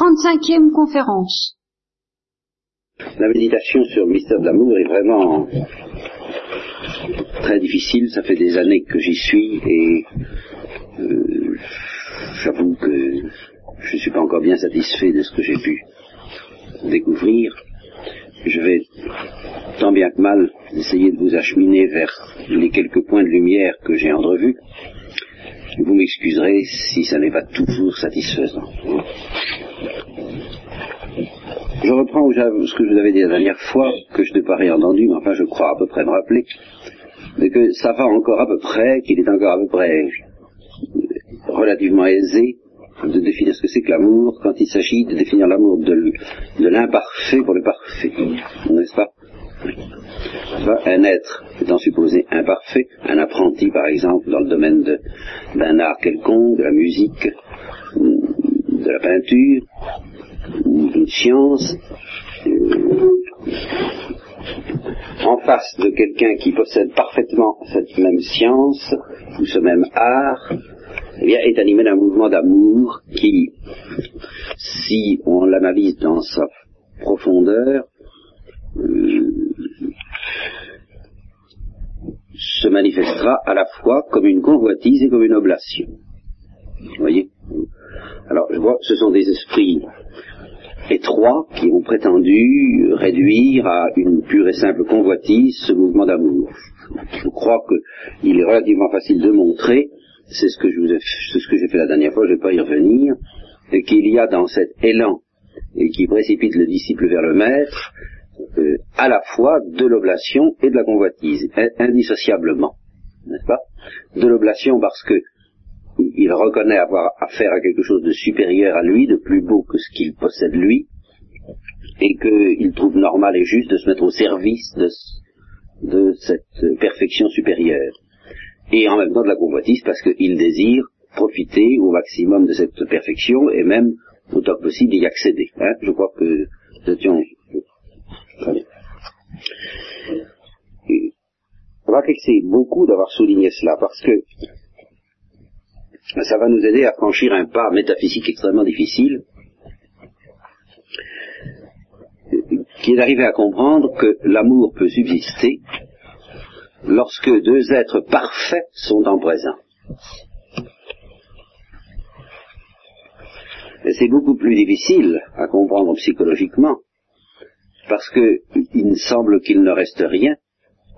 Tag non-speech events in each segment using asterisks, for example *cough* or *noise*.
35e conférence. La méditation sur le mystère de l'amour est vraiment très difficile. Ça fait des années que j'y suis et euh, j'avoue que je ne suis pas encore bien satisfait de ce que j'ai pu découvrir. Je vais tant bien que mal essayer de vous acheminer vers les quelques points de lumière que j'ai entrevus. Vous m'excuserez si ça n'est pas toujours satisfaisant. Je reprends ce que je vous avais dit la dernière fois, que je n'ai pas réentendu, mais enfin je crois à peu près me rappeler, mais que ça va encore à peu près, qu'il est encore à peu près relativement aisé de définir ce que c'est que l'amour quand il s'agit de définir l'amour de, l'imparfait pour le parfait, n'est-ce pas? Un être étant supposé imparfait, un apprenti par exemple dans le domaine d'un art quelconque, de la musique, la peinture, ou d'une science, euh, en face de quelqu'un qui possède parfaitement cette même science ou ce même art, eh bien, est animé d'un mouvement d'amour qui, si on l'analyse dans sa profondeur, euh, se manifestera à la fois comme une convoitise et comme une oblation. Vous voyez? Alors, je vois, ce sont des esprits étroits qui ont prétendu réduire à une pure et simple convoitise ce mouvement d'amour. Je crois qu'il est relativement facile de montrer, c'est ce que je vous ai, ce que j'ai fait la dernière fois, je ne vais pas y revenir, qu'il y a dans cet élan et qui précipite le disciple vers le maître, euh, à la fois de l'oblation et de la convoitise, indissociablement, n'est-ce pas? De l'oblation parce que il reconnaît avoir affaire à quelque chose de supérieur à lui, de plus beau que ce qu'il possède lui, et qu'il trouve normal et juste de se mettre au service de, cette perfection supérieure. Et en même temps de la convoitise parce qu'il désire profiter au maximum de cette perfection et même autant que possible y accéder. Hein. Je crois que nous étions c'est beaucoup d'avoir souligné cela parce que ça va nous aider à franchir un pas métaphysique extrêmement difficile, qui est d'arriver à comprendre que l'amour peut subsister lorsque deux êtres parfaits sont en présence. C'est beaucoup plus difficile à comprendre psychologiquement parce qu'il me semble qu'il ne reste rien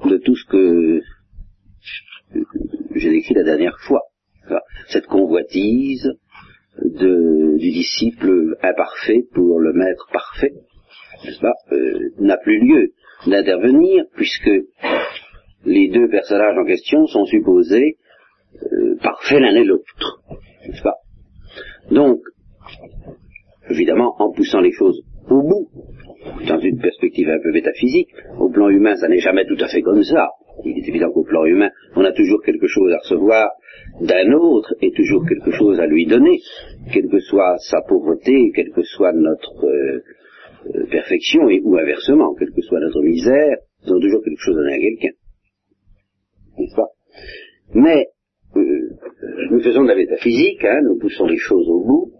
de tout ce que j'ai décrit la dernière fois. Cette convoitise du disciple imparfait pour le maître parfait, euh, n'a plus lieu d'intervenir puisque les deux personnages en question sont supposés euh, parfaits l'un et l'autre, Donc, évidemment, en poussant les choses au bout, dans une perspective un peu métaphysique, au plan humain, ça n'est jamais tout à fait comme ça. Il est évident qu'au plan humain, on a toujours quelque chose à recevoir d'un autre et toujours quelque chose à lui donner, quelle que soit sa pauvreté, quelle que soit notre euh, euh, perfection, et, ou inversement, quelle que soit notre misère, nous avons toujours quelque chose à donner à quelqu'un. N'est-ce pas? Mais, euh, nous faisons de la métaphysique, hein, nous poussons les choses au bout.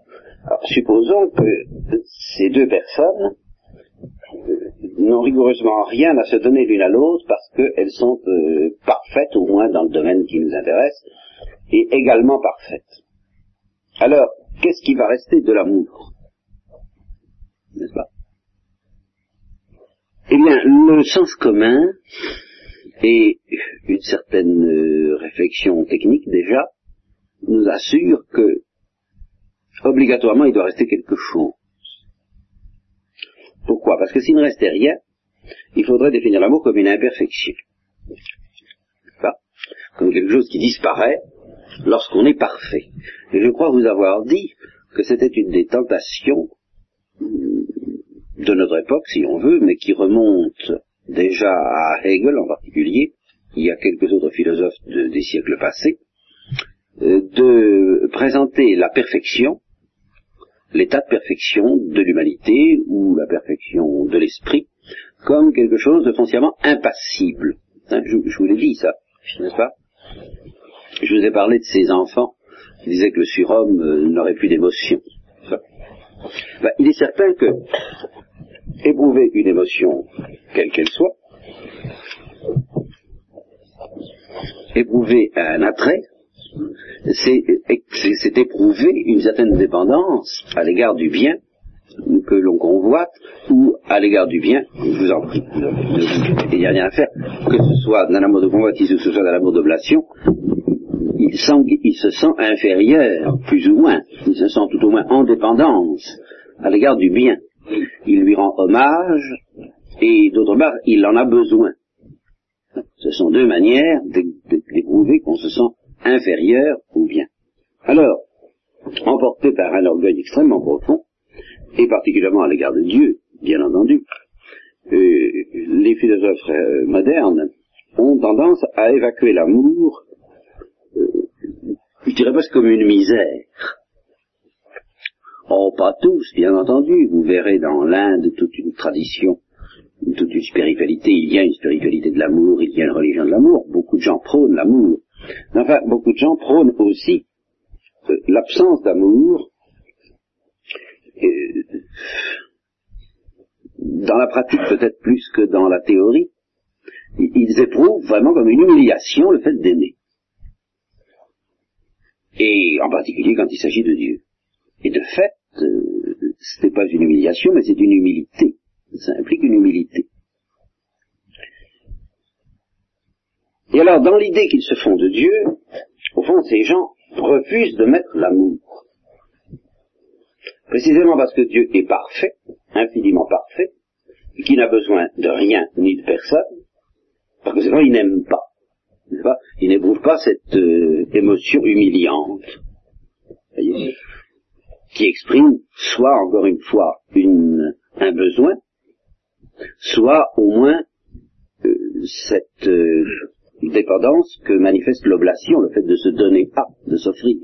Alors, supposons que ces deux personnes n'ont rigoureusement rien à se donner l'une à l'autre parce qu'elles sont euh, parfaites, au moins dans le domaine qui nous intéresse, et également parfaites. Alors, qu'est-ce qui va rester de l'amour? N'est-ce pas? Eh bien, le sens commun et une certaine euh, réflexion technique déjà nous assure que obligatoirement il doit rester quelque chose. Pourquoi? Parce que s'il ne restait rien, il faudrait définir l'amour comme une imperfection. Comme quelque chose qui disparaît lorsqu'on est parfait. Et je crois vous avoir dit que c'était une des tentations de notre époque, si on veut, mais qui remonte déjà à Hegel en particulier, il y a quelques autres philosophes des siècles passés, euh, de présenter la perfection l'état de perfection de l'humanité ou la perfection de l'esprit comme quelque chose de foncièrement impassible. Hein, je, vous l'ai dit ça, n'est-ce pas? Je vous ai parlé de ces enfants qui disaient que le surhomme euh, n'aurait plus d'émotion. Ben, il est certain que éprouver une émotion, quelle qu'elle soit, éprouver un attrait, c'est éprouver une certaine dépendance à l'égard du bien que l'on convoite ou à l'égard du bien, je vous en prie, il n'y a rien à faire, que ce soit dans l'amour de convoitise ou que ce soit dans l'amour d'oblation, il, il, se sent inférieur, plus ou moins, il se sent tout au moins en dépendance à l'égard du bien. Il lui rend hommage et d'autre part, il en a besoin. Ce sont deux manières d'éprouver qu'on se sent inférieur au bien. Alors, emporté par un orgueil extrêmement profond, et particulièrement à l'égard de Dieu, bien entendu, euh, les philosophes euh, modernes ont tendance à évacuer l'amour, euh, je dirais presque comme une misère. Oh, pas tous, bien entendu. Vous verrez dans l'Inde toute une tradition, toute une spiritualité. Il y a une spiritualité de l'amour, il y a une religion de l'amour. Beaucoup de gens prônent l'amour. Enfin, beaucoup de gens prônent aussi l'absence d'amour dans la pratique peut-être plus que dans la théorie, ils éprouvent vraiment comme une humiliation le fait d'aimer. Et en particulier quand il s'agit de Dieu. Et de fait, euh, ce n'est pas une humiliation, mais c'est une humilité. Ça implique une humilité. Et alors, dans l'idée qu'ils se font de Dieu, au fond, ces gens refusent de mettre l'amour. Précisément parce que Dieu est parfait, infiniment parfait, et qu'il n'a besoin de rien ni de personne, parce que sinon il n'aime pas. pas? Il n'éprouve pas cette euh, émotion humiliante, voyez, qui exprime soit encore une fois une, un besoin, soit au moins euh, cette euh, dépendance que manifeste l'oblation, le fait de se donner à, de s'offrir.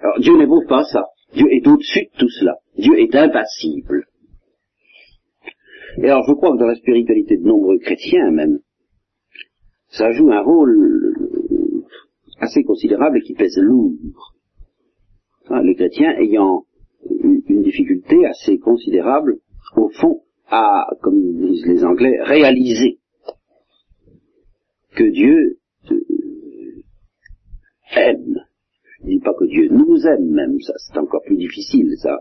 Alors Dieu n'éprouve pas ça. Dieu est au-dessus de tout cela. Dieu est impassible. Et alors je crois que dans la spiritualité de nombreux chrétiens même, ça joue un rôle assez considérable et qui pèse lourd. les chrétiens ayant une difficulté assez considérable, au fond, à, comme disent les Anglais, réaliser que Dieu euh, aime je dis pas que Dieu nous aime même, ça c'est encore plus difficile ça,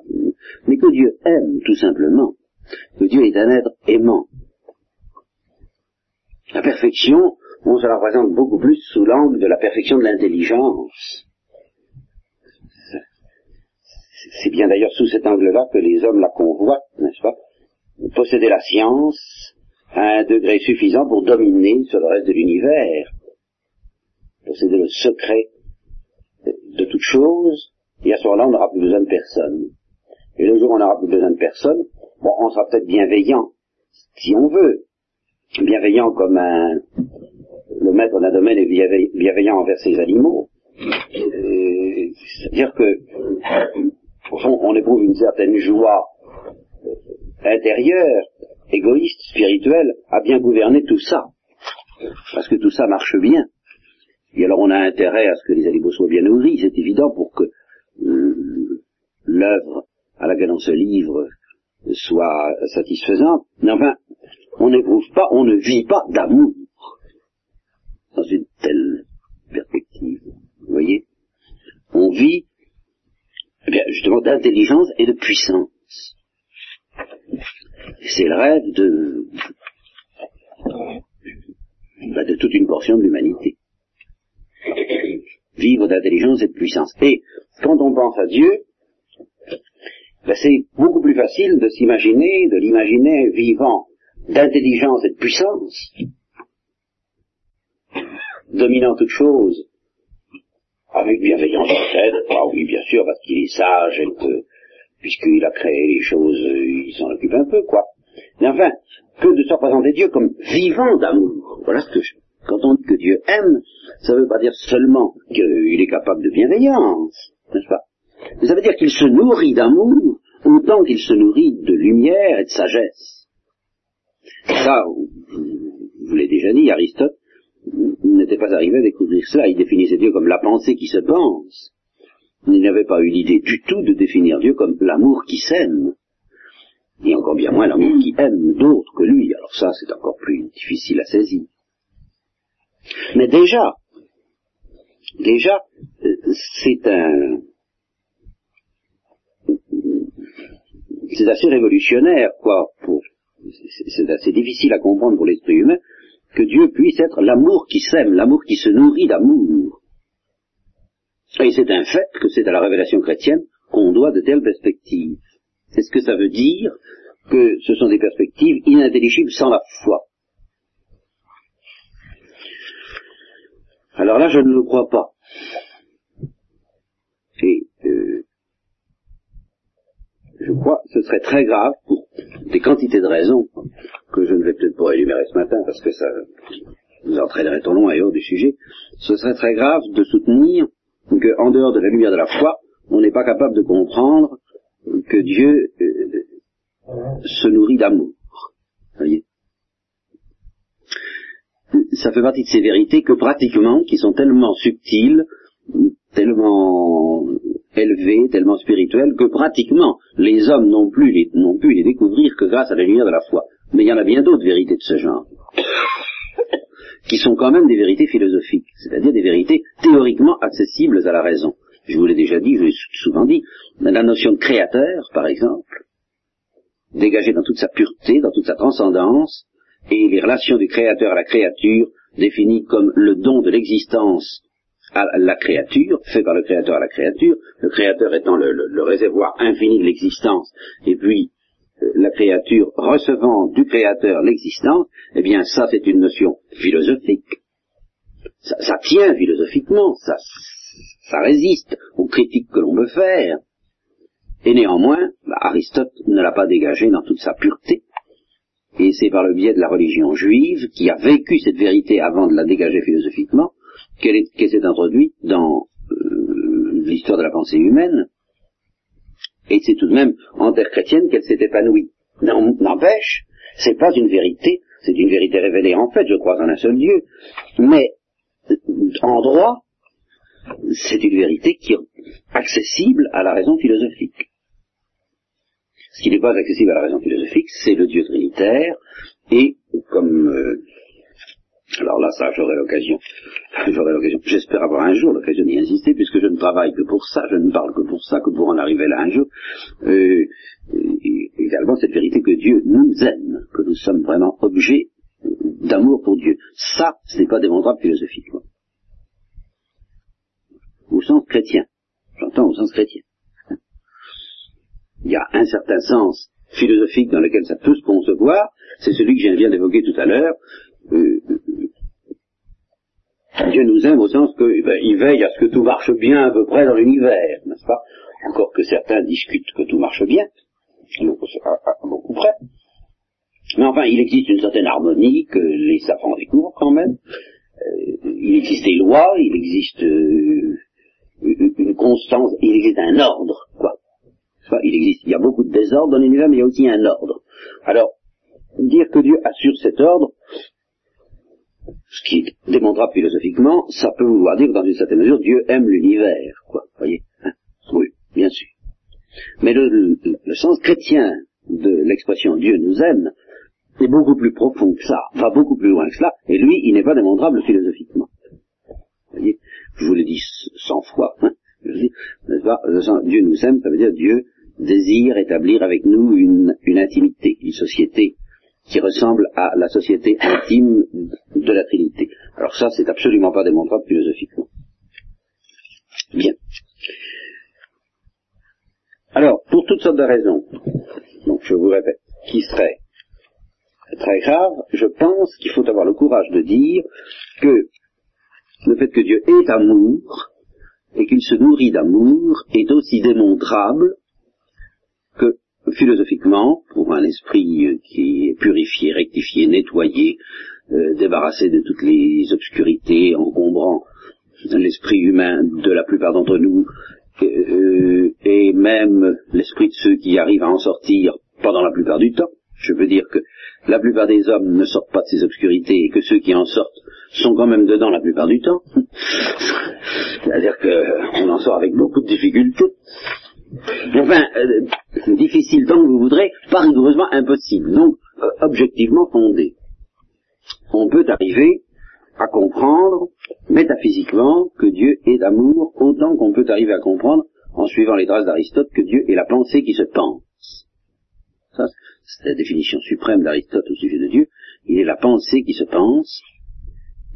mais que Dieu aime tout simplement, que Dieu est un être aimant. La perfection, on se la représente beaucoup plus sous l'angle de la perfection de l'intelligence. C'est bien d'ailleurs sous cet angle-là que les hommes la convoitent, n'est-ce pas? Posséder la science à un degré suffisant pour dominer sur le reste de l'univers. Posséder le secret de toute chose, et à ce moment-là, on n'aura plus besoin de personne. Et le jour où on n'aura plus besoin de personne, bon, on sera peut-être bienveillant, si on veut. Bienveillant comme un, le maître d'un domaine est bienveillant envers ses animaux. C'est-à-dire que, au fond, on éprouve une certaine joie intérieure, égoïste, spirituelle, à bien gouverner tout ça. Parce que tout ça marche bien. Et alors on a intérêt à ce que les animaux soient bien nourris, c'est évident, pour que euh, l'œuvre à laquelle on se livre soit satisfaisante. Mais enfin, on n'éprouve pas, on ne vit pas d'amour dans une telle perspective. Vous voyez? On vit eh bien, justement d'intelligence et de puissance. C'est le rêve de, bah, de toute une portion de l'humanité vivre d'intelligence et de puissance. Et quand on pense à Dieu, ben c'est beaucoup plus facile de s'imaginer, de l'imaginer vivant d'intelligence et de puissance, dominant toute chose, avec bienveillance peut-être, ah oui bien sûr, parce qu'il est sage et que, puisqu'il a créé les choses, il s'en occupe un peu, quoi. Mais enfin, que de se représenter Dieu comme vivant d'amour. Voilà ce que je, quand on dit que Dieu aime, ça ne veut pas dire seulement qu'il est capable de bienveillance, n'est-ce pas? Mais ça veut dire qu'il se nourrit d'amour autant qu'il se nourrit de lumière et de sagesse. Ça, vous l'ai déjà dit, Aristote n'était pas arrivé à découvrir cela. Il définissait Dieu comme la pensée qui se pense. Il n'avait pas eu l'idée du tout de définir Dieu comme l'amour qui s'aime, et encore bien moins l'amour qui aime d'autres que lui. Alors ça, c'est encore plus difficile à saisir. Mais déjà, déjà, euh, c'est un, c'est assez révolutionnaire, quoi, pour, c'est assez difficile à comprendre pour l'esprit humain que Dieu puisse être l'amour qui s'aime, l'amour qui se nourrit d'amour. Et c'est un fait que c'est à la révélation chrétienne qu'on doit de telles perspectives. C'est ce que ça veut dire que ce sont des perspectives inintelligibles sans la foi. Alors là, je ne le crois pas. Et euh, je crois que ce serait très grave pour des quantités de raisons que je ne vais peut-être pas énumérer ce matin parce que ça nous entraînerait loin et hors du sujet. Ce serait très grave de soutenir qu'en dehors de la lumière de la foi, on n'est pas capable de comprendre que Dieu euh, se nourrit d'amour. Voyez ça fait partie de ces vérités que pratiquement, qui sont tellement subtiles, tellement élevées, tellement spirituelles, que pratiquement les hommes n'ont plus n'ont pu les découvrir que grâce à la lumière de la foi. Mais il y en a bien d'autres vérités de ce genre, qui sont quand même des vérités philosophiques, c'est-à-dire des vérités théoriquement accessibles à la raison. Je vous l'ai déjà dit, je l'ai souvent dit, la notion de créateur, par exemple, dégagée dans toute sa pureté, dans toute sa transcendance, et les relations du créateur à la créature, définies comme le don de l'existence à la créature, fait par le créateur à la créature, le créateur étant le, réservoir infini de l'existence, et puis la créature recevant du créateur l'existence, eh bien ça c'est une notion philosophique. Ça, tient philosophiquement, ça, résiste aux critiques que l'on veut faire. Et néanmoins, bah, Aristote ne l'a pas dégagé dans toute sa pureté. Et c'est par le biais de la religion juive, qui a vécu cette vérité avant de la dégager philosophiquement, qu'elle s'est introduite dans euh, l'histoire de la pensée humaine. Et c'est tout de même en terre chrétienne qu'elle s'est épanouie. N'empêche, c'est pas une vérité, c'est une vérité révélée en fait, je crois en un seul Dieu, mais en droit, c'est une vérité qui est accessible à la raison philosophique. Ce qui n'est pas accessible à la raison philosophique, c'est le Dieu trinitaire, et comme euh, alors là, ça, j'aurai l'occasion, *laughs* j'aurai l'occasion, j'espère avoir un jour l'occasion d'y insister, puisque je ne travaille que pour ça, je ne parle que pour ça, que pour en arriver là un jour. Euh, et également cette vérité que Dieu nous aime, que nous sommes vraiment objets d'amour pour Dieu. Ça, ce n'est pas démontrable philosophiquement. Au sens chrétien. J'entends au sens chrétien il y a un certain sens philosophique dans lequel ça peut se concevoir, c'est celui que je viens d'évoquer tout à l'heure. Euh, Dieu nous aime au sens qu'il eh ben, veille à ce que tout marche bien à peu près dans l'univers, n'est-ce pas? Encore que certains discutent que tout marche bien, beaucoup près. Mais enfin, il existe une certaine harmonie que les savants découvrent quand même. Euh, il existe des lois, il existe euh, une constance, il existe un ordre, quoi il existe, il y a beaucoup de désordre dans l'univers, mais il y a aussi un ordre. Alors, dire que Dieu assure cet ordre, ce qui est philosophiquement, ça peut vouloir dire que dans une certaine mesure, Dieu aime l'univers, quoi, voyez hein Oui, bien sûr. Mais le, sens chrétien de l'expression Dieu nous aime est beaucoup plus profond que ça, va beaucoup plus loin que cela, et lui, il n'est pas démontrable philosophiquement. Vous voyez Je vous l'ai dit cent fois. Hein Dieu nous aime, ça veut dire Dieu désire établir avec nous une, intimité, une société qui ressemble à la société intime de la Trinité. Alors ça, c'est absolument pas démontrable philosophiquement. Bien. Alors, pour toutes sortes de raisons, donc je vous répète, qui serait très grave, je pense qu'il faut avoir le courage de dire que le fait que Dieu est amour et qu'il se nourrit d'amour est aussi démontrable que philosophiquement, pour un esprit qui est purifié, rectifié, nettoyé, euh, débarrassé de toutes les obscurités, encombrant l'esprit humain de la plupart d'entre nous, et même l'esprit de ceux qui arrivent à en sortir pendant la plupart du temps. Je veux dire que la plupart des hommes ne sortent pas de ces obscurités et que ceux qui en sortent sont quand même dedans la plupart du temps. *laughs* C'est-à-dire qu'on en sort avec beaucoup de difficultés. Enfin, euh, difficile tant que vous voudrez, pas rigoureusement impossible. Donc, euh, objectivement fondé. On peut arriver à comprendre métaphysiquement que Dieu est d'amour, autant qu'on peut arriver à comprendre, en suivant les traces d'Aristote, que Dieu est la pensée qui se pense. Ça, c'est la définition suprême d'Aristote au sujet de Dieu. Il est la pensée qui se pense.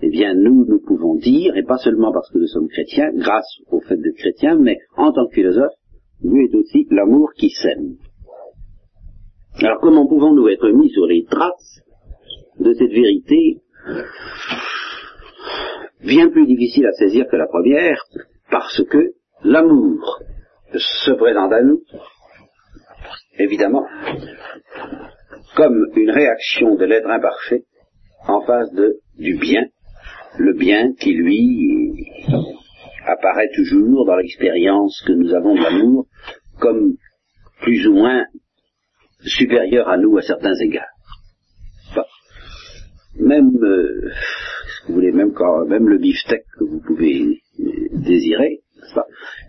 Eh bien, nous, nous pouvons dire, et pas seulement parce que nous sommes chrétiens, grâce au fait d'être chrétiens, mais en tant que philosophe, Dieu est aussi l'amour qui s'aime. Alors comment pouvons-nous être mis sur les traces de cette vérité bien plus difficile à saisir que la première, parce que l'amour se présente à nous, évidemment, comme une réaction de l'être imparfait en face de, du bien, le bien qui lui apparaît toujours dans l'expérience que nous avons de l'amour comme plus ou moins supérieur à nous à certains égards. Même, euh, vous voulez, même quand, même le beefsteak que vous pouvez désirer,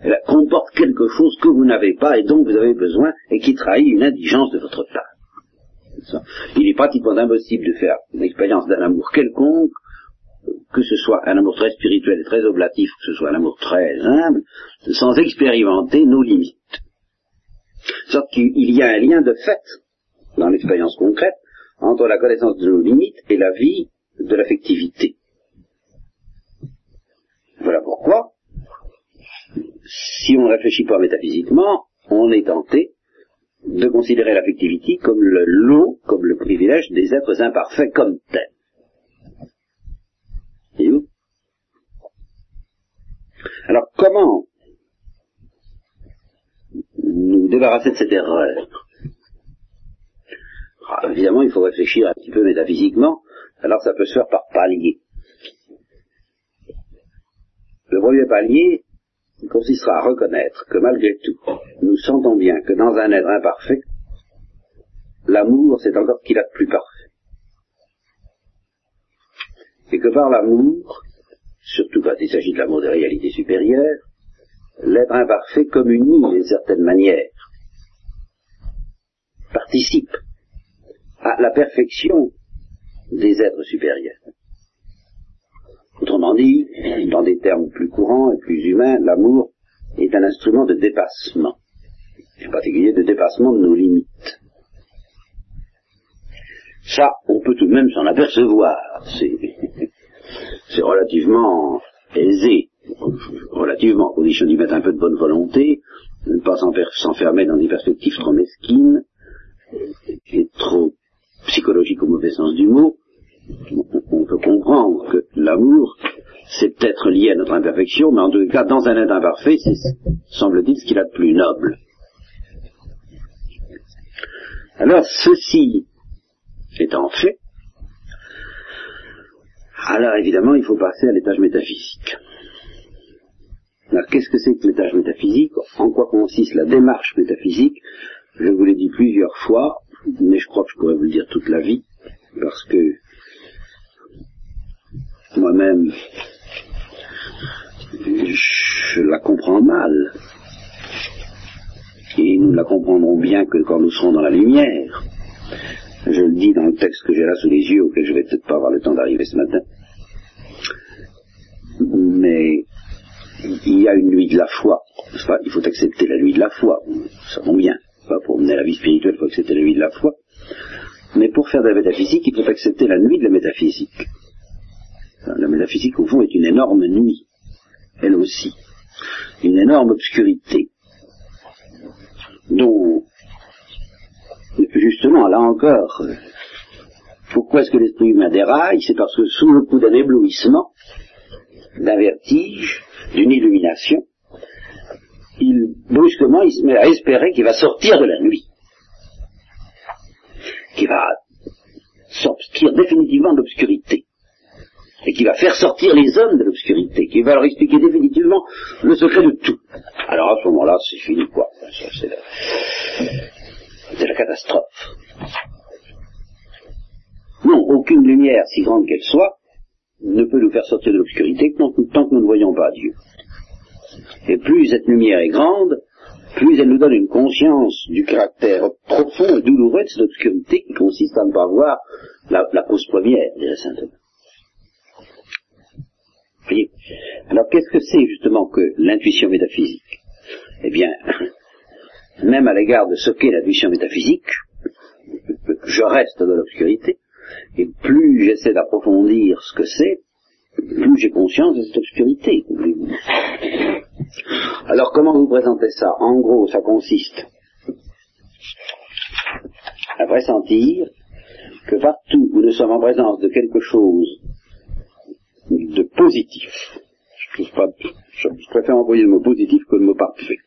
elle comporte quelque chose que vous n'avez pas et dont vous avez besoin et qui trahit une indigence de votre part. Il est pratiquement impossible de faire une expérience d'un amour quelconque, que ce soit un amour très spirituel et très oblatif, que ce soit un amour très humble, sans expérimenter nos limites. Sauf qu'il y a un lien de fait dans l'expérience concrète entre la connaissance de nos limites et la vie de l'affectivité. Voilà pourquoi, si on ne réfléchit pas métaphysiquement, on est tenté de considérer l'affectivité comme le lot, comme le privilège des êtres imparfaits comme tels. Où? Alors comment nous débarrasser de cette erreur? Ah, Évidemment, il faut réfléchir un petit peu métaphysiquement, alors ça peut se faire par palier. Premier palier consistera à reconnaître que malgré tout, nous sentons bien que dans un être imparfait, l'amour, c'est encore qu'il a de plus parfait. Et que par l'amour, surtout quand il s'agit de l'amour des réalités supérieures, l'être imparfait communie d'une certaine manière, participe à la perfection des êtres supérieurs. Autrement dit, dans des termes plus courants et plus humains, l'amour est un instrument de dépassement, en particulier de dépassement de nos limites. Ça, on peut tout de même s'en apercevoir. C'est *laughs* relativement aisé, relativement, à condition d'y mettre un peu de bonne volonté, de ne pas s'enfermer dans des perspectives trop mesquines et trop psychologiques au mauvais sens du mot, on peut comprendre que l'amour, c'est peut-être lié à notre imperfection, mais en tout cas, dans un être imparfait, c'est, semble-t-il, ce qu'il a de plus noble. Alors, ceci étant fait, alors évidemment, il faut passer à l'étage métaphysique. Alors, qu'est-ce que c'est que l'étage métaphysique? En quoi consiste la démarche métaphysique? Je vous l'ai dit plusieurs fois, mais je crois que je pourrais vous le dire toute la vie, parce que moi-même, je la comprends mal. Et nous ne la comprendrons bien que quand nous serons dans la lumière. Je le dis dans le texte que j'ai là sous les yeux, auquel je vais peut-être pas avoir le temps d'arriver ce matin. Mais il y a une nuit de la foi. Il faut accepter la nuit de la foi. Nous savons bien. Pour mener la vie spirituelle, il faut accepter la nuit de la foi. Mais pour faire de la métaphysique, il faut accepter la nuit de la métaphysique. La métaphysique, au fond, est une énorme nuit, elle aussi, une énorme obscurité, dont, justement, là encore, pourquoi est-ce que l'esprit humain déraille? C'est parce que sous le coup d'un éblouissement, d'un vertige, d'une illumination, il, brusquement, il se met à espérer qu'il va sortir de la nuit, qu'il va sortir définitivement de l'obscurité et qui va faire sortir les hommes de l'obscurité, qui va leur expliquer définitivement le secret de tout. Alors à ce moment-là, c'est fini quoi. C'est la, catastrophe. Non, aucune lumière, si grande qu'elle soit, ne peut nous faire sortir de l'obscurité tant que nous ne voyons pas Dieu. Et plus cette lumière est grande, plus elle nous donne une conscience du caractère profond et douloureux de cette obscurité qui consiste à ne pas voir la, cause première, dirait saint Thomas. Alors qu'est-ce que c'est justement que l'intuition métaphysique? Eh bien, *clears throat* même à l'égard de ce qu'est l'intuition métaphysique, je reste dans l'obscurité, et plus j'essaie d'approfondir ce que c'est, plus j'ai conscience de cette obscurité. Alors comment vous présentez ça? En gros, ça consiste à pressentir que partout où nous sommes en présence de quelque chose de positif, je, préfère employer le mot positif que le mot parfait,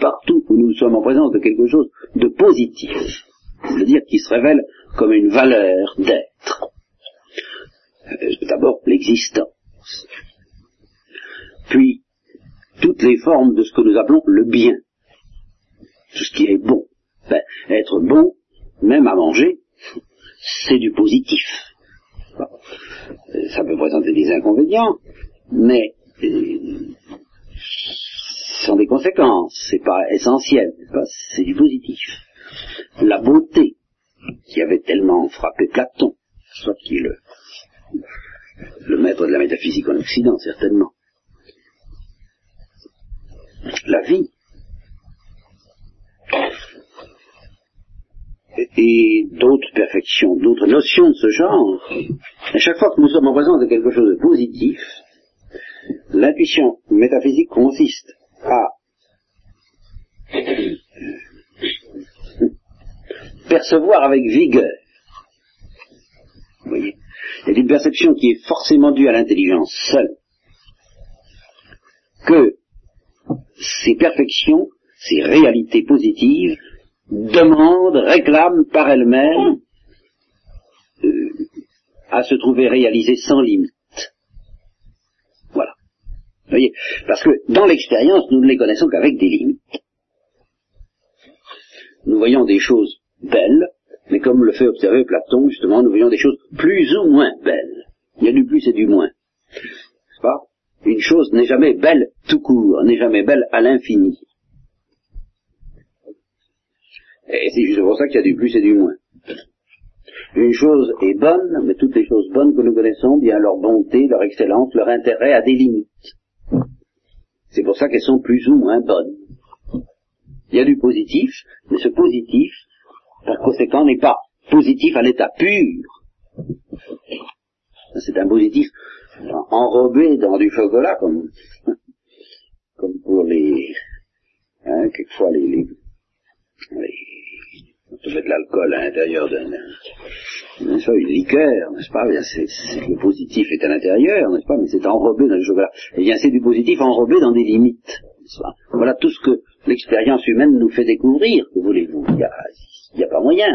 partout où nous sommes en présence de quelque chose de positif, c'est-à-dire qui se révèle comme une valeur d'être, euh, d'abord l'existence, puis toutes les formes de ce que nous appelons le bien, tout ce qui est bon. Ben, être bon, même à manger, c'est du positif. Ça peut présenter des inconvénients, mais euh, ce sont des conséquences, c'est pas essentiel, c'est du positif. La beauté, qui avait tellement frappé Platon, soit qui est le, le maître de la métaphysique en Occident, certainement. La vie. Et, d'autres perfections, d'autres notions de ce genre. À chaque fois que nous sommes en présence de quelque chose de positif, l'intuition métaphysique consiste à percevoir avec vigueur. Vous voyez? C'est une perception qui est forcément due à l'intelligence seule. Que ces perfections, ces réalités positives, demandent, réclament par elles-mêmes euh, à se trouver réalisées sans limite. Voilà. Vous voyez Parce que dans l'expérience, nous ne les connaissons qu'avec des limites. Nous voyons des choses belles, mais comme le fait observer Platon, justement, nous voyons des choses plus ou moins belles. Il y a du plus et du moins. N'est-ce pas? Une chose n'est jamais belle tout court, n'est jamais belle à l'infini. Et c'est juste pour ça qu'il y a du plus et du moins. Une chose est bonne, mais toutes les choses bonnes que nous connaissons, bien leur bonté, leur excellence, leur intérêt a des limites. C'est pour ça qu'elles sont plus ou moins bonnes. Il y a du positif, mais ce positif par conséquent, n'est pas positif à l'état pur. C'est un positif enrobé dans du chocolat, comme, *laughs* comme pour les, hein, quelquefois les, les, on met de l'alcool à l'intérieur d'un, une liqueur, n'est-ce pas, c'est, le positif est à l'intérieur, n'est-ce pas, mais c'est enrobé dans du chocolat. Eh bien, c'est du positif enrobé dans des limites. Voilà tout ce que l'expérience humaine nous fait découvrir, que voulez-vous? Il y a, n'y a pas moyen.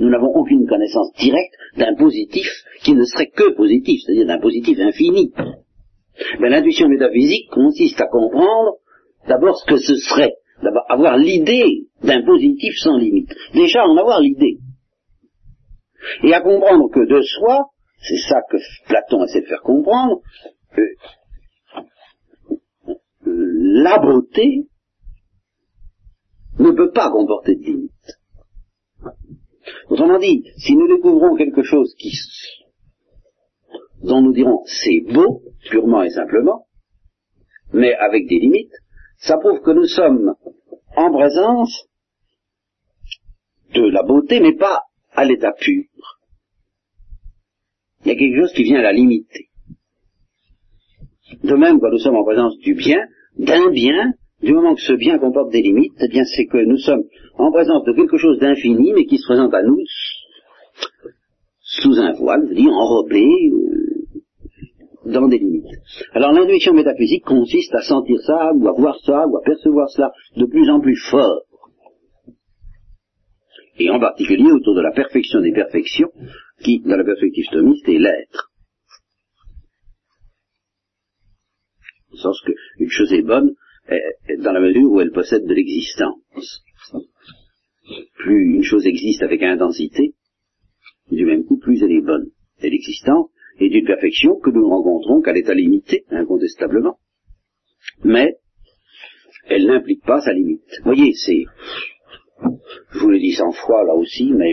Nous n'avons aucune connaissance directe d'un positif qui ne serait que positif, c'est-à-dire d'un positif infini. Mais l'intuition métaphysique consiste à comprendre d'abord ce que ce serait, d'abord avoir l'idée d'un positif sans limite. Déjà en avoir l'idée. Et à comprendre que de soi, c'est ça que Platon essaie de faire comprendre, que la beauté ne peut pas comporter de limite. Autrement dit, si nous découvrons quelque chose qui, dont nous dirons c'est beau, purement et simplement, mais avec des limites, ça prouve que nous sommes en présence de la beauté, mais pas à l'état pur. Il y a quelque chose qui vient à la limiter. De même, quand nous sommes en présence du bien, d'un bien, du moment que ce bien comporte des limites, eh bien c'est que nous sommes en présence de quelque chose d'infini, mais qui se présente à nous sous un voile, je enrobé euh, dans des limites. Alors l'intuition métaphysique consiste à sentir ça, ou à voir ça, ou à percevoir cela de plus en plus fort. Et en particulier autour de la perfection des perfections, qui, dans la perspective thomiste, est l'être. Au sens qu'une chose est bonne, dans la mesure où elle possède de l'existence. Plus une chose existe avec intensité, du même coup, plus elle est bonne. Et l'existence, et d'une perfection que nous ne rencontrons qu'à l'état limité, incontestablement. Mais elle n'implique pas sa limite. Vous voyez, c'est, je vous le dis cent fois là aussi, mais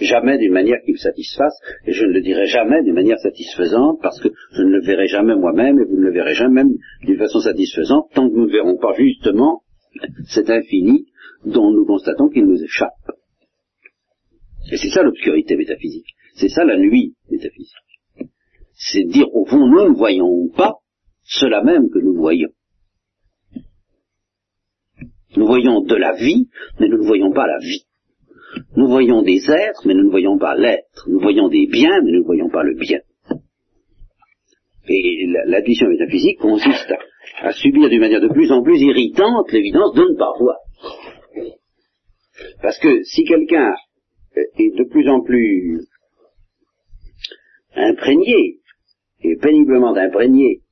jamais d'une manière qui me satisfasse, et je ne le dirai jamais d'une manière satisfaisante, parce que je ne le verrai jamais moi-même, et vous ne le verrez jamais d'une façon satisfaisante, tant que nous ne verrons pas justement cet infini dont nous constatons qu'il nous échappe. Et c'est ça l'obscurité métaphysique. C'est ça la nuit métaphysique. C'est dire au fond, nous ne voyons pas cela même que nous voyons. Nous voyons de la vie, mais nous ne voyons pas la vie. Nous voyons des êtres, mais nous ne voyons pas l'être. Nous voyons des biens, mais nous ne voyons pas le bien. Et l'intuition métaphysique consiste à, à subir d'une manière de plus en plus irritante l'évidence de ne pas voir. Parce que si quelqu'un est de plus en plus imprégné, et péniblement imprégné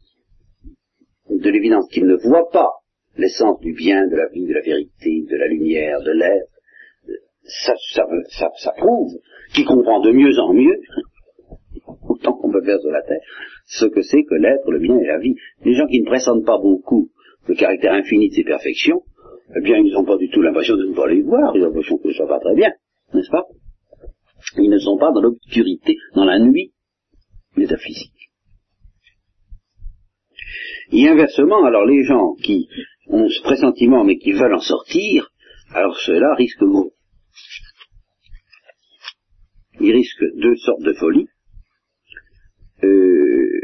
de l'évidence qu'il ne voit pas l'essence du bien, de la vie, de la vérité, de la lumière, de l'être, ça, ça, ça, prouve qu'il comprend de mieux en mieux, *laughs* autant qu'on peut faire sur la terre, ce que c'est que l'être, le bien et la vie. Les gens qui ne pressentent pas beaucoup le caractère infini de ces perfections, eh bien, ils n'ont pas du tout l'impression de ne pas les voir, ils ont l'impression que ça va très bien, n'est-ce pas? Ils ne sont pas dans l'obscurité, dans la nuit métaphysique. Et inversement, alors les gens qui ont ce pressentiment mais qui veulent en sortir, alors ceux-là risquent gros. Ils risquent deux sortes de folie. Euh,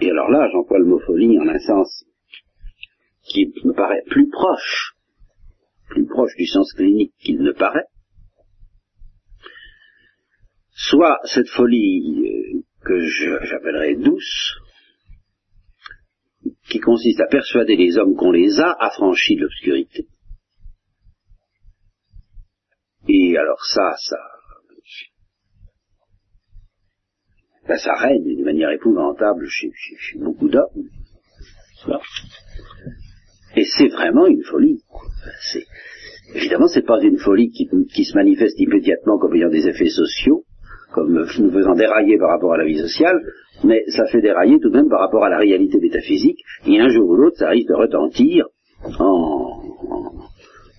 et alors là, j'emploie le mot folie en un sens qui me paraît plus proche, plus proche du sens clinique qu'il ne paraît. Soit cette folie euh, que j'appellerais douce, qui consiste à persuader les hommes qu'on les a affranchis de l'obscurité. Et alors ça, ça, ben ça règne d'une manière épouvantable chez, beaucoup d'hommes. Et c'est vraiment une folie. Évidemment, c'est pas une folie qui, se manifeste immédiatement comme ayant des effets sociaux, comme nous faisant dérailler par rapport à la vie sociale, mais ça fait dérailler tout de même par rapport à la réalité métaphysique, et un jour ou l'autre, ça risque de retentir en,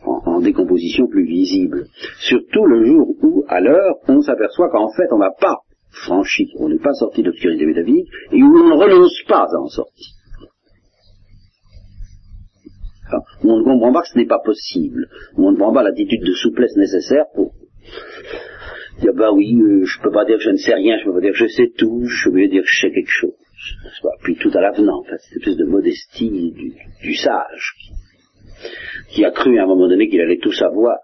en, décomposition plus visible. Surtout le jour où, à l'heure, on s'aperçoit qu'en fait, on n'a pas franchi, on n'est pas sorti de l'obscurité métaphysique, et où on ne renonce pas à en sortir. on ne comprend pas que ce n'est pas possible, on ne prend pas l'attitude de souplesse nécessaire pour dire bah oui, euh, je peux pas dire que je ne sais rien, je peux pas dire que je sais tout, je peux dire que je sais quelque chose. Puis tout à l'avenant, en fait, cette espèce de modestie du, sage qui, a cru à un moment donné qu'il allait tout savoir,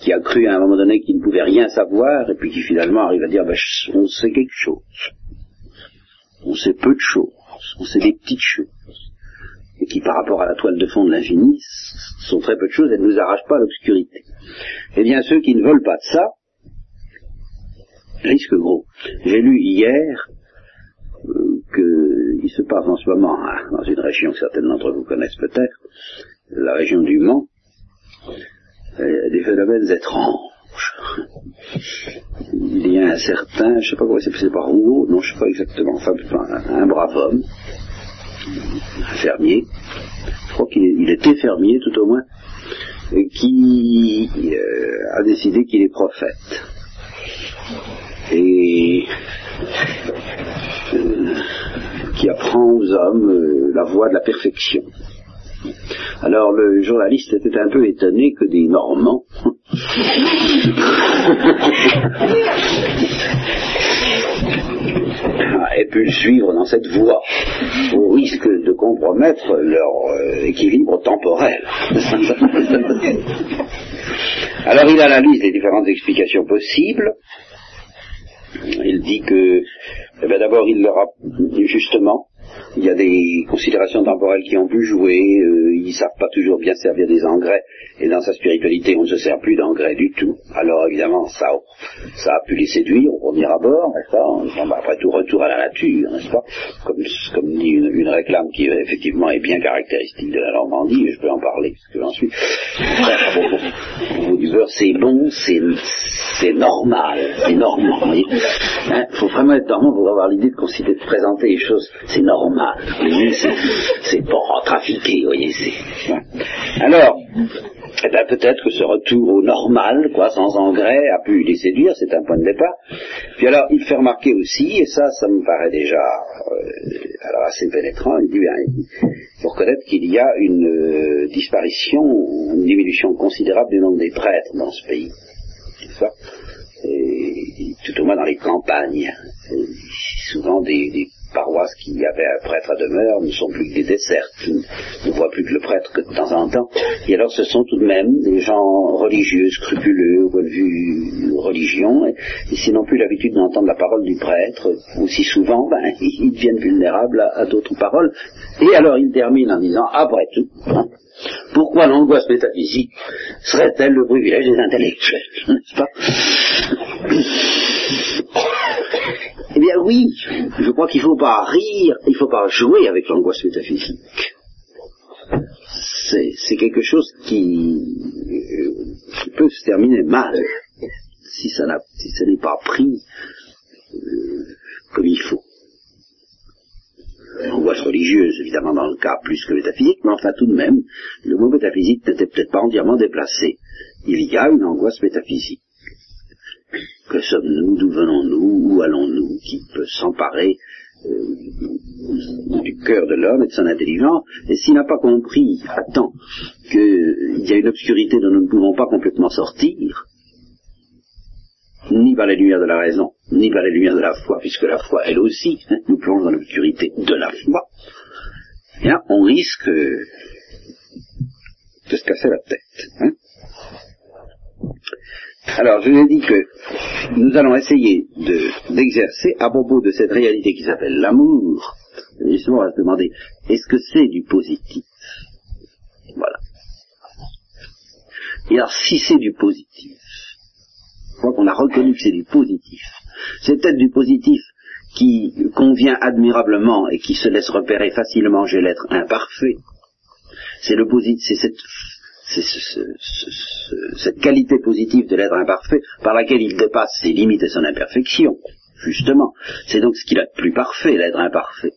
qui a cru à un moment donné qu'il ne pouvait rien savoir, et puis qui finalement arrive à dire bah, on sait quelque chose. On sait peu de choses, on sait des petites choses. Et qui par rapport à la toile de fond de l'infini sont très peu de choses, elles ne nous arrachent pas à l'obscurité. Eh bien ceux qui ne veulent pas de ça, risque gros. J'ai lu hier euh, qu'il se passe en ce moment, hein, dans une région que certains d'entre vous connaissent peut-être, la région du Mans, euh, des phénomènes étranges. Il y a un certain, je ne sais pas comment c'est passé par Rouault, non, je ne sais pas exactement, enfin, un, brave homme, un fermier, je crois qu'il était fermier tout au moins, qui euh, a décidé qu'il est prophète et euh, qui apprend aux hommes euh, la voie de la perfection. Alors le journaliste était un peu étonné que des Normands *laughs* aient pu le suivre dans cette voie, au risque de compromettre leur euh, équilibre temporel. *laughs* Alors il analyse les différentes explications possibles, il dit que, eh ben, d'abord, il leur a, justement, il y a des considérations temporelles qui ont pu jouer, euh, ils savent pas toujours bien servir des engrais, et dans sa spiritualité, on ne se sert plus d'engrais du tout. Alors évidemment, ça, a pu les séduire au premier abord, n'est-ce pas? Bah, Après tout, retour à la nature, n'est-ce pas? Comme, dit une, réclame qui effectivement est bien caractéristique de la Normandie, et je peux en parler, parce que j'en suis. C'est bon, c'est normal, c'est normal. Il hein, faut vraiment être normal pour avoir l'idée de de présenter les choses, c'est normal. C'est pas trafiqué, vous voyez. Alors, eh ben, peut-être que ce retour au normal, quoi, sans engrais, a pu les séduire, c'est un point de départ. Puis alors, il fait remarquer aussi, et ça, ça me paraît déjà euh, alors assez pénétrant, il dit, bien, il faut reconnaître qu'il y a une euh, disparition, une diminution considérable du nombre des prêtres dans ce pays. Ça, et, tout au moins dans les campagnes. souvent des paroisses qui avaient un prêtre à demeure ne sont plus que des dessertes, ne voient plus que le prêtre que de temps en temps. Et alors ce sont tout de même des gens religieux, scrupuleux au point de vue religion, et, s'ils n'ont plus l'habitude d'entendre la parole du prêtre, aussi souvent, ben, *laughs* ils deviennent vulnérables à, d'autres paroles. Et alors ils terminent en disant, après tout, hein, pourquoi l'angoisse métaphysique serait-elle le privilège des intellectuels? *laughs* N'est-ce pas? Bien oui, je crois qu'il ne faut pas rire, il ne faut pas jouer avec l'angoisse métaphysique. C'est quelque chose qui, peut se terminer mal si ça n'est pas pris euh, comme il faut. L'angoisse religieuse, évidemment, dans le cas plus que métaphysique, mais enfin tout de même, le mot métaphysique n'était peut-être pas entièrement déplacé. Il y a une angoisse métaphysique. Que sommes-nous D'où venons-nous Où allons-nous Qui peut s'emparer euh, du cœur de l'homme et de son intelligence Et s'il n'a pas compris à temps qu'il y a une obscurité dont nous ne pouvons pas complètement sortir, ni par les lumières de la raison, ni par les lumières de la foi, puisque la foi, elle aussi, hein, nous plonge dans l'obscurité de la foi, on risque de se casser la tête. Hein. Alors, je vous ai dit que nous allons essayer d'exercer à propos de cette réalité qui s'appelle l'amour. Justement, on va se demander, est-ce que c'est du positif? Voilà. Et alors, si c'est du positif, je crois qu'on a reconnu que c'est du positif, c'est peut-être du positif qui convient admirablement et qui se laisse repérer facilement chez l'être imparfait. C'est le positif, c'est cette c'est cette qualité positive de l'être imparfait par laquelle il dépasse ses limites et son imperfection, justement. C'est donc ce qu'il a de plus parfait, l'être imparfait.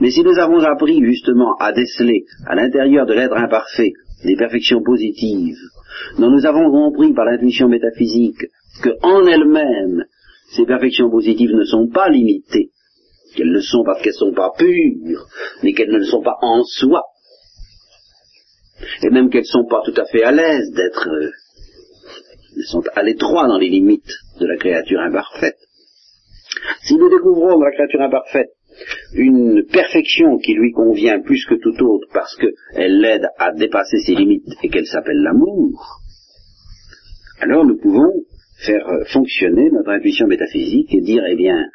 Mais si nous avons appris justement à déceler à l'intérieur de l'être imparfait des perfections positives, dont nous avons compris par l'intuition métaphysique que en elles-mêmes ces perfections positives ne sont pas limitées, qu'elles le sont parce qu'elles ne sont pas pures, mais qu'elles ne le sont pas en soi, et même qu'elles ne sont pas tout à fait à l'aise d'être, euh, elles sont à l'étroit dans les limites de la créature imparfaite. Si nous découvrons dans la créature imparfaite une perfection qui lui convient plus que tout autre parce qu'elle l'aide à dépasser ses limites et qu'elle s'appelle l'amour, alors nous pouvons faire euh, fonctionner notre intuition métaphysique et dire, eh bien,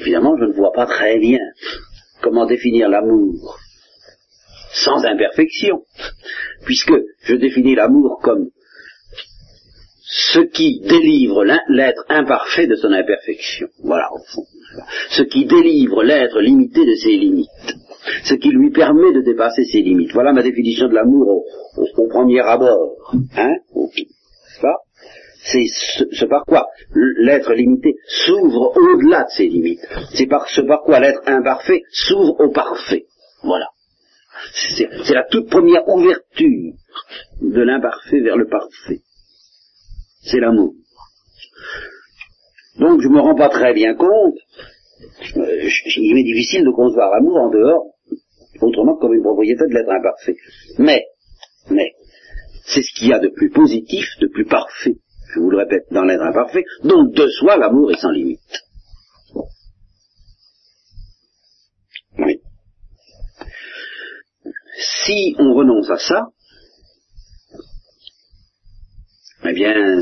évidemment, je ne vois pas très bien comment définir l'amour sans imperfection, puisque je définis l'amour comme ce qui délivre l'être imparfait de son imperfection. Voilà, au fond. Ce qui délivre l'être limité de ses limites. Ce qui lui permet de dépasser ses limites. Voilà ma définition de l'amour au, premier abord. Hein C'est ce, par quoi l'être limité s'ouvre au-delà de ses limites. C'est ce par quoi l'être imparfait s'ouvre au parfait. Voilà. C'est la toute première ouverture de l'imparfait vers le parfait. C'est l'amour. Donc je ne me rends pas très bien compte, il m'est difficile de concevoir l'amour en dehors, autrement comme une propriété de l'être imparfait. Mais, mais, c'est ce qu'il y a de plus positif, de plus parfait, je vous le répète, dans l'être imparfait, donc de soi l'amour est sans limite. Oui si on renonce à ça, eh bien,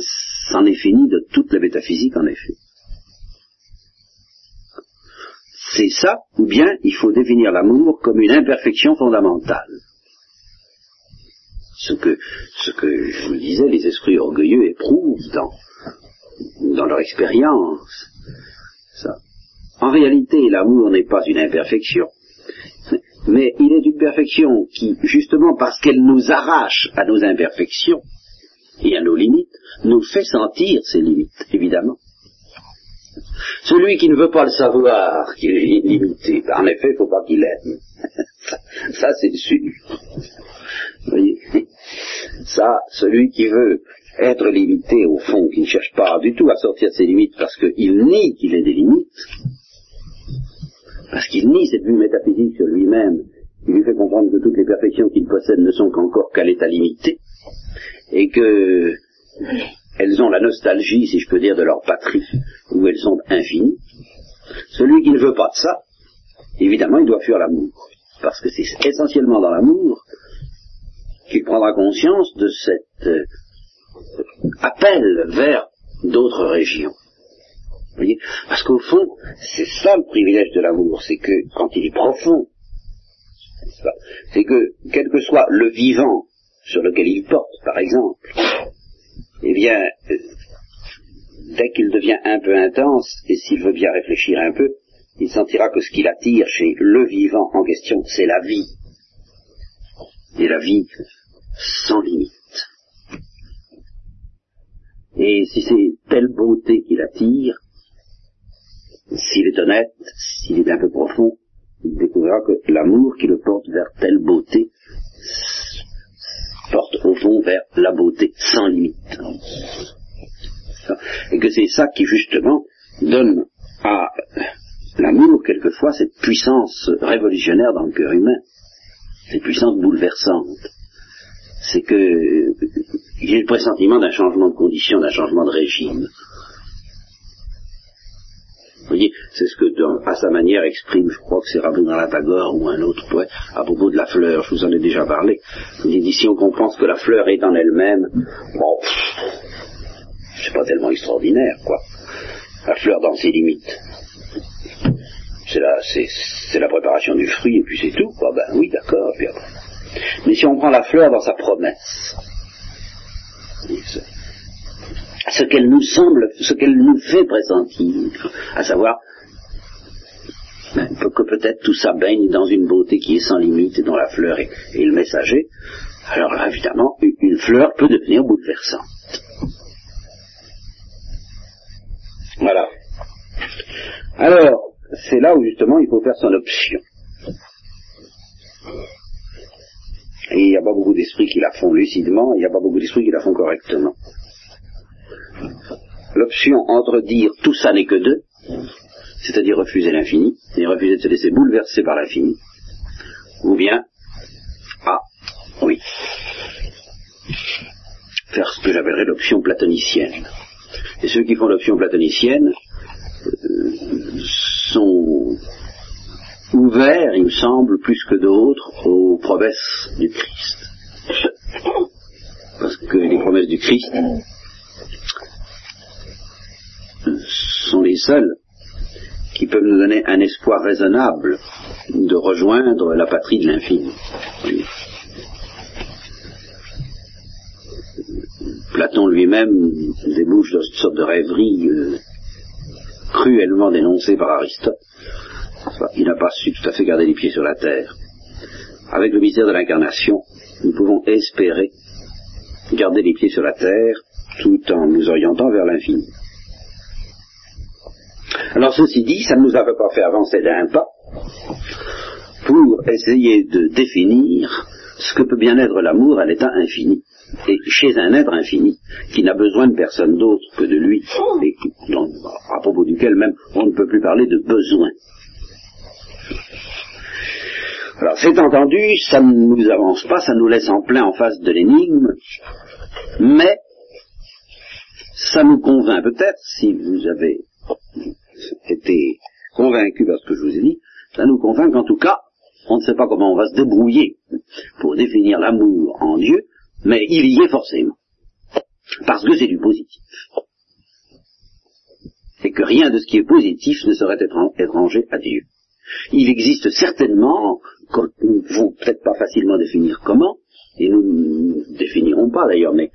c'en est fini de toute la métaphysique, en effet. c'est ça, ou bien il faut définir l'amour comme une imperfection fondamentale. Ce que, je vous disais, les esprits orgueilleux éprouvent dans, leur expérience. En réalité, l'amour n'est pas une imperfection, mais il est une perfection qui, justement parce qu'elle nous arrache à nos imperfections et à nos limites, nous fait sentir ces limites, évidemment. Celui qui ne veut pas le savoir, qu'il est limité, ben, en effet, il ne faut pas qu'il aime. *laughs* Ça, c'est sûr. Vous voyez? Ça, celui qui veut être limité, au fond, qui ne cherche pas du tout à sortir de ses limites parce qu'il nie qu'il ait des limites, parce qu'il nie cette vue métaphysique sur lui-même, il lui fait comprendre que toutes les perfections qu'il possède ne sont qu'encore qu'à l'état limité, et que elles ont la nostalgie, si je peux dire, de leur patrie, où elles sont infinies. Celui qui ne veut pas de ça, évidemment, il doit fuir l'amour. Parce que c'est essentiellement dans l'amour qu'il prendra conscience de cet euh, appel vers d'autres régions. Voyez Parce qu'au fond, c'est ça le privilège de l'amour, c'est que quand il est profond, c'est que quel que soit le vivant sur lequel il porte, par exemple, eh bien, dès qu'il devient un peu intense, et s'il veut bien réfléchir un peu, il sentira que ce qu'il attire chez le vivant en question, c'est la vie. Et la vie sans limite. Et si c'est telle beauté qu'il attire, s'il est honnête, s'il est un peu profond, il découvrira que l'amour qui le porte vers telle beauté porte au fond vers la beauté sans limite. Et que c'est ça qui justement donne à l'amour quelquefois cette puissance révolutionnaire dans le cœur humain, cette puissance bouleversante. C'est que a le pressentiment d'un changement de condition, d'un changement de régime. Vous voyez, c'est ce que, à sa manière, exprime, je crois que c'est Rabindranath Tagore ou un autre poète, à propos de la fleur, je vous en ai déjà parlé. Il dit, si on ce que la fleur est en elle-même, bon, c'est pas tellement extraordinaire, quoi. La fleur dans ses limites. C'est la, c'est, la préparation du fruit et puis c'est tout, quoi. Ben oui, d'accord, puis après. Mais si on prend la fleur dans sa promesse, ce qu'elle nous semble, ce qu'elle nous fait pressentir, à savoir ben, que peut-être tout ça baigne dans une beauté qui est sans limite et dont la fleur est, le messager, alors là, évidemment, une fleur peut devenir bouleversante. Voilà. Alors, c'est là où justement il faut faire son option. Et il n'y a pas beaucoup d'esprits qui la font lucidement, il n'y a pas beaucoup d'esprits qui la font correctement l'option entre dire tout ça n'est que deux, c'est-à-dire refuser l'infini, et refuser de se laisser bouleverser par l'infini, ou bien, ah, oui, faire ce que j'appellerais l'option platonicienne. Et ceux qui font l'option platonicienne euh, sont ouverts, il me semble, plus que d'autres, aux promesses du Christ. Parce que les promesses du Christ sont les seuls qui peuvent nous donner un espoir raisonnable de rejoindre la patrie de l'infini. Platon lui-même débouche dans une sorte de rêverie euh, cruellement dénoncée par Aristote. Il n'a pas su tout à fait garder les pieds sur la terre. Avec le mystère de l'incarnation, nous pouvons espérer garder les pieds sur la terre tout en nous orientant vers l'infini. Alors ceci dit, ça ne nous avait pas fait avancer d'un pas pour essayer de définir ce que peut bien être l'amour à l'état infini. Et chez un être infini, qui n'a besoin de personne d'autre que de lui, et à propos duquel même on ne peut plus parler de besoin. Alors c'est entendu, ça ne nous avance pas, ça nous laisse en plein en face de l'énigme, mais ça nous convainc peut-être, si vous avez été convaincu par ce que je vous ai dit, ça nous convainc qu'en tout cas, on ne sait pas comment on va se débrouiller pour définir l'amour en Dieu, mais il y est forcément. Parce que c'est du positif. Et que rien de ce qui est positif ne serait étranger à Dieu. Il existe certainement, nous ne peut-être pas facilement définir comment, et nous ne définirons pas d'ailleurs, mais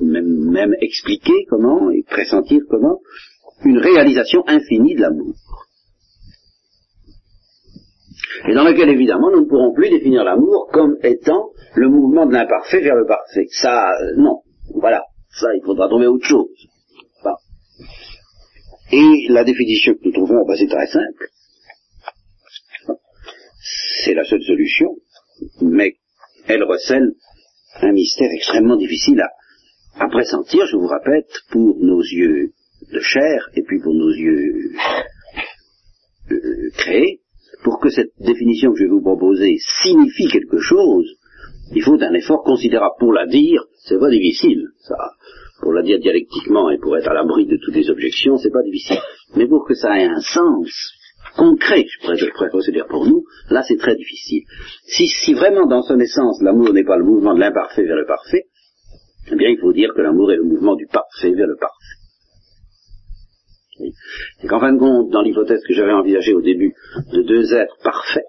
même, même expliquer comment et pressentir comment, une réalisation infinie de l'amour. Et dans laquelle évidemment nous ne pourrons plus définir l'amour comme étant le mouvement de l'imparfait vers le parfait. Ça, euh, non. Voilà. Ça, il faudra trouver autre chose. Et la définition que nous trouvons, bah, c'est très simple. C'est la seule solution, mais elle recèle un mystère extrêmement difficile à, à pressentir, je vous répète, pour nos yeux de chair et puis pour nos yeux euh, créés. Pour que cette définition que je vais vous proposer signifie quelque chose, il faut un effort considérable. Pour la dire, c'est pas difficile. Ça, pour la dire dialectiquement et pour être à l'abri de toutes les objections, c'est pas difficile. Mais pour que ça ait un sens concret, je pourrais, je procéder pour nous, là c'est très difficile. Si vraiment dans son essence l'amour n'est pas le mouvement de l'imparfait vers le parfait, eh bien il faut dire que l'amour est le mouvement du parfait vers le parfait. Et qu'en fin de compte, dans l'hypothèse que j'avais envisagée au début, de deux êtres parfaits,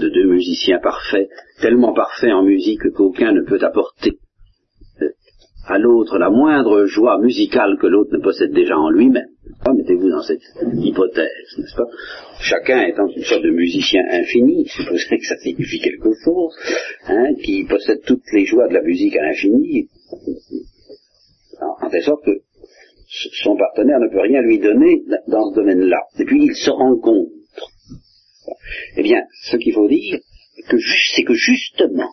de deux musiciens parfaits, tellement parfaits en musique qu'aucun ne peut apporter à l'autre la moindre joie musicale que l'autre ne possède déjà en lui-même. Mettez-vous dans cette hypothèse, n'est-ce pas? Chacun étant une sorte de musicien infini, supposez que ça signifie quelque chose, hein, qui possède toutes les joies de la musique à l'infini, en telle sorte que son partenaire ne peut rien lui donner dans ce domaine-là. Et puis il se rencontre. Eh bien, ce qu'il faut dire, c'est que justement,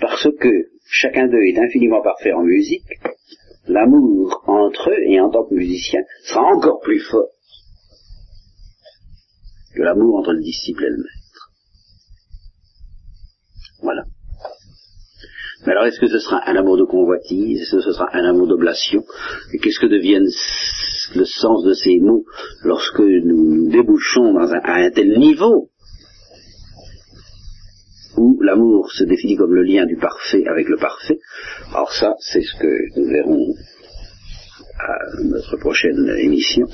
parce que chacun d'eux est infiniment parfait en musique, l'amour entre eux et en tant que musicien sera encore plus fort que l'amour entre le disciple et le maître. Voilà. Mais alors, est-ce que ce sera un amour de convoitise? Est-ce que ce sera un amour d'oblation? Et qu'est-ce que deviennent le sens de ces mots lorsque nous débouchons à un tel niveau où l'amour se définit comme le lien du parfait avec le parfait. Alors ça, c'est ce que nous verrons à notre prochaine émission. *laughs*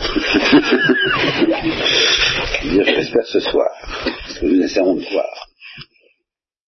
J'espère ce soir, que nous essaierons de voir.